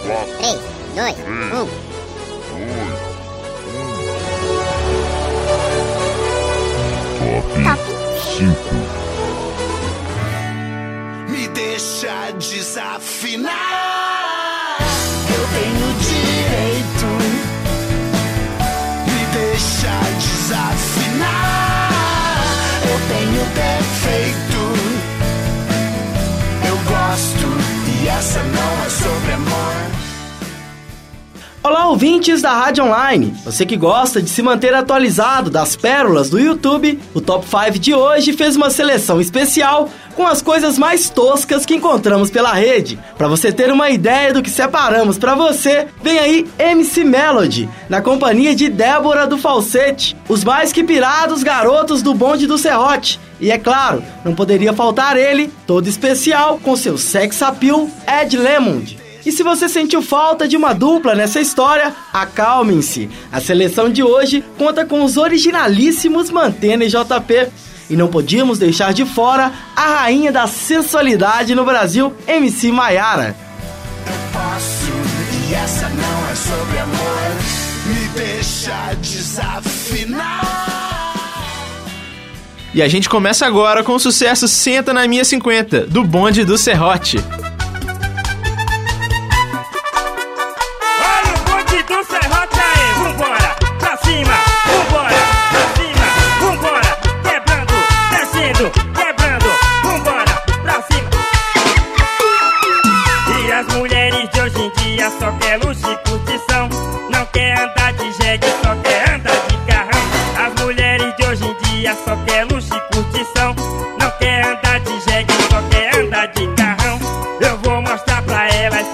4, 3, 2, 1. Top 5. Me deixa desafinar. Eu tenho direito. Me deixa desafinar. Eu tenho defeito. Eu gosto e essa não Olá, ouvintes da Rádio Online! Você que gosta de se manter atualizado das pérolas do YouTube, o Top 5 de hoje fez uma seleção especial com as coisas mais toscas que encontramos pela rede. Para você ter uma ideia do que separamos para você, vem aí MC Melody, na companhia de Débora do Falsete, os mais que pirados garotos do bonde do Serrote. E é claro, não poderia faltar ele, todo especial, com seu sex appeal, Ed Lemond. E se você sentiu falta de uma dupla nessa história, acalmem-se. A seleção de hoje conta com os originalíssimos Mantena e JP. E não podíamos deixar de fora a rainha da sensualidade no Brasil, MC Maiara. Posso e essa não é sobre amor. Me deixa desafinar. E a gente começa agora com o sucesso Senta na Minha 50, do bonde do Serrote. Só quer luxo e curtição, não quer andar de jegue, só quer andar de carrão. As mulheres de hoje em dia só quer luxo e curtição, não quer andar de jegue, só quer andar de carrão. Eu vou mostrar pra elas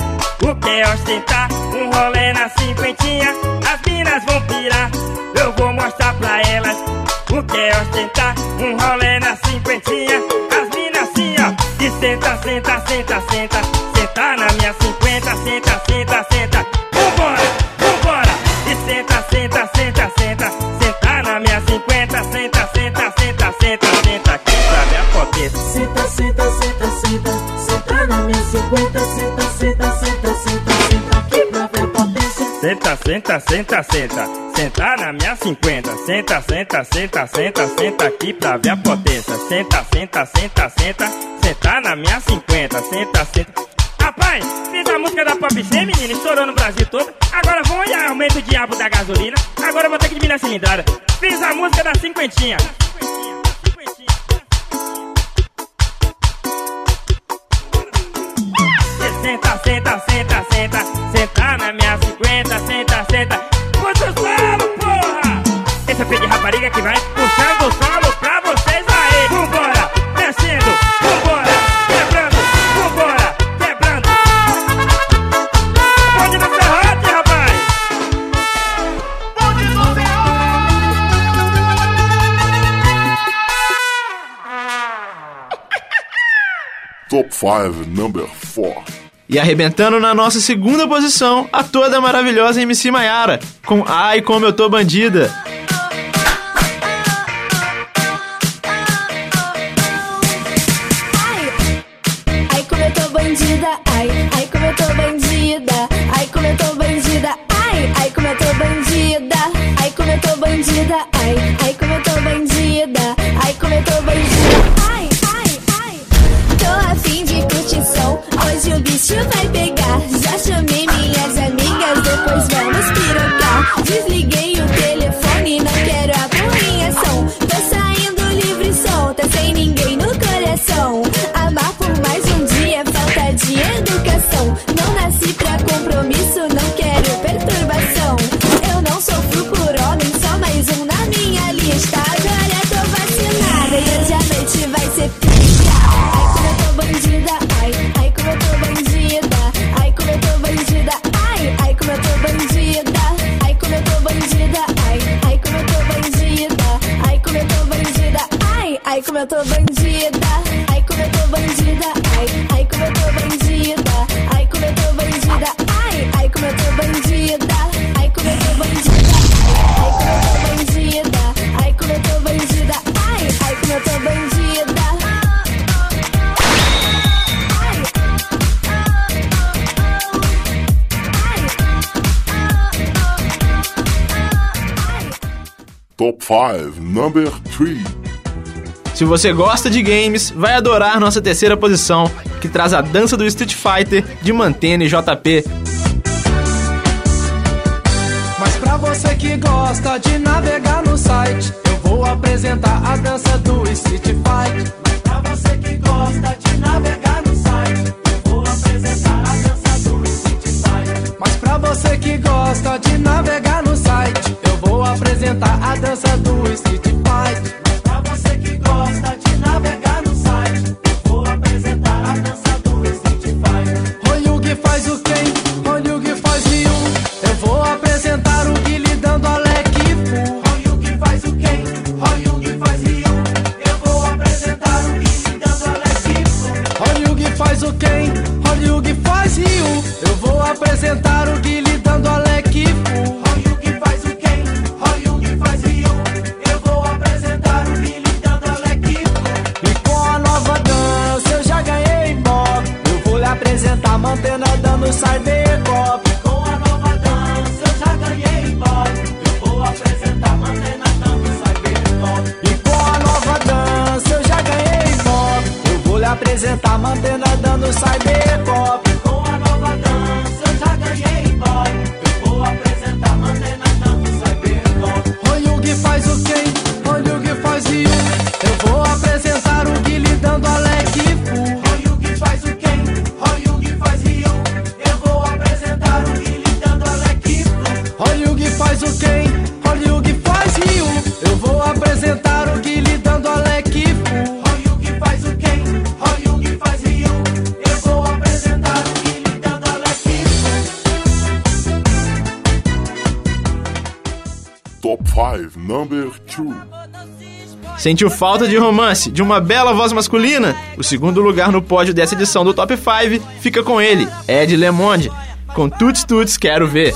o que é ostentar um rolê na cinquentinha. As minas vão pirar. Eu vou mostrar pra elas o que é ostentar um rolê na cinquentinha. As minas assim, ó. E senta, senta, senta, senta. Senta na minha cinquenta, senta. Senta, senta, senta, senta. Na minha 50. Senta, senta, senta, senta, senta aqui pra ver a potência. Senta, senta, senta, senta. Senta na minha 50. Senta, senta. Rapaz, fiz a música da Pop C, menino, estourou no Brasil todo. Agora vão e aumenta o diabo da gasolina. Agora vou ter que diminuir a cilindrada. Fiz a música da cinquentinha. Senta, senta, senta, senta, senta na minha rapariga que vai puxando o solo pra vocês aí. Vambora, descendo, vambora, quebrando, vambora, quebrando. Pode no serrote, rapaz! Top 5, number 4. E arrebentando na nossa segunda posição, a toda maravilhosa MC Maiara, com Ai Como Eu Tô Bandida. eu tô bandida, ai como eu tô bandida, ai, ai como eu tô bandida, ai como eu tô bandida, ai, ai como eu tô bandida, ai como eu tô bandida, ai como eu tô bandida, ai como eu tô bandida, ai, ai como eu tô bandida. Top 5, number 3. Se você gosta de games, vai adorar nossa terceira posição, que traz a dança do Street Fighter de Mantena e JP. Mas pra você que gosta de navegar no site, eu vou apresentar a dança do Street Fighter. Mas pra você que gosta de navegar no site, eu vou apresentar a dança do Street Fighter. Mas pra você que gosta de navegar no site, eu vou apresentar a dança do Street Fighter. Eu vou apresentar o Guile dando a leque full. Oyugi faz o quem? Oyugi faz Ryu. Eu vou apresentar o Guile dando a leque full. E com a nova dança eu já ganhei Bob. Eu vou lhe apresentar mantendo dando cybercop. Com a nova dança eu já ganhei Bob. Eu vou apresentar mantendo dando cybercop. E com a nova dança eu já ganhei Bob. Eu vou lhe apresentar mantendo dando cybercop. Com Sentiu falta de romance, de uma bela voz masculina? O segundo lugar no pódio dessa edição do Top 5 fica com ele, Ed Lemonde, com Tuts Tuts Quero Ver.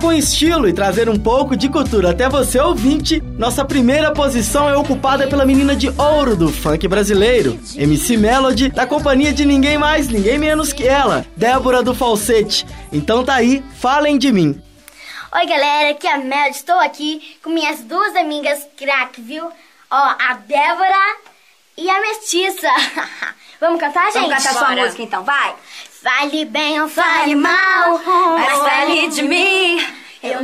Com estilo e trazer um pouco de cultura até você ouvinte, nossa primeira posição é ocupada pela menina de ouro do funk brasileiro, MC Melody, da companhia de ninguém mais, ninguém menos que ela, Débora do Falsete. Então tá aí, falem de mim. Oi, galera, aqui é a Mel. Estou aqui com minhas duas amigas crack, viu? Ó, a Débora e a Mestiça. Vamos cantar, gente? Vamos cantar sua Bora. música então, vai. Fale bem ou fale mal, Mas fale de mim.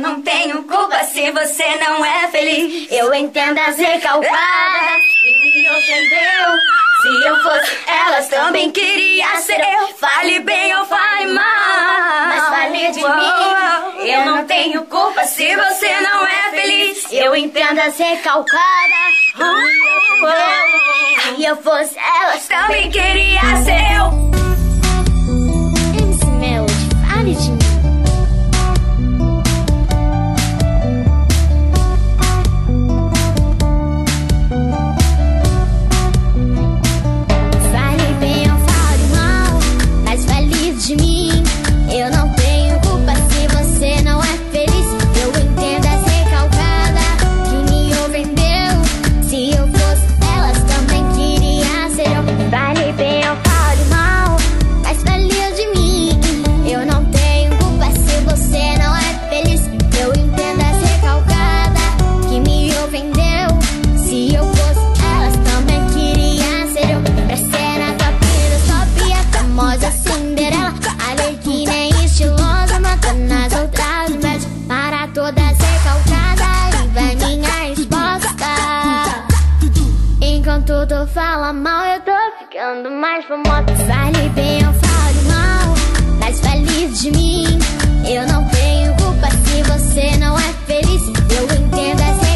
Eu não tenho culpa se você não é feliz. Eu entendo as recalcadas e me ofendeu. Se eu fosse elas, também queria ser eu. Fale bem ou fale mal. Mas fale de mim. Eu não tenho culpa se você não é feliz. Eu entendo as recalcadas Se eu fosse elas Também queria ser eu. ficando mais famosa. Vale bem ou falo mal, mas feliz de mim. Eu não tenho culpa se você não é feliz. Eu entendo essa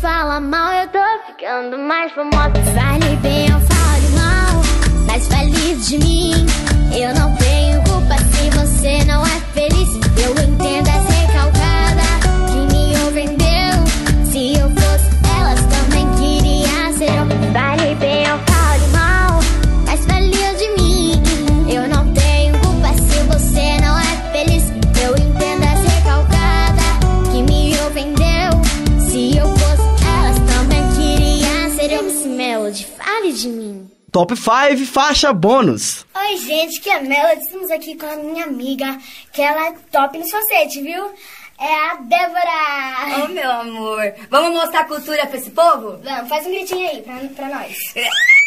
fala mal, eu tô ficando mais famosa. Fale bem ou fale mal, mas fale de mim. Eu não tenho culpa se você não é feliz. Eu entendo essa Top 5 faixa bônus. Oi, gente, que é Melody? Estamos aqui com a minha amiga, que ela é top no facetes, viu? É a Débora! Oh, meu amor! Vamos mostrar a cultura pra esse povo? Vamos, faz um gritinho aí pra, pra nós.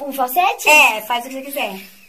um falsete? É, faz o que você quiser.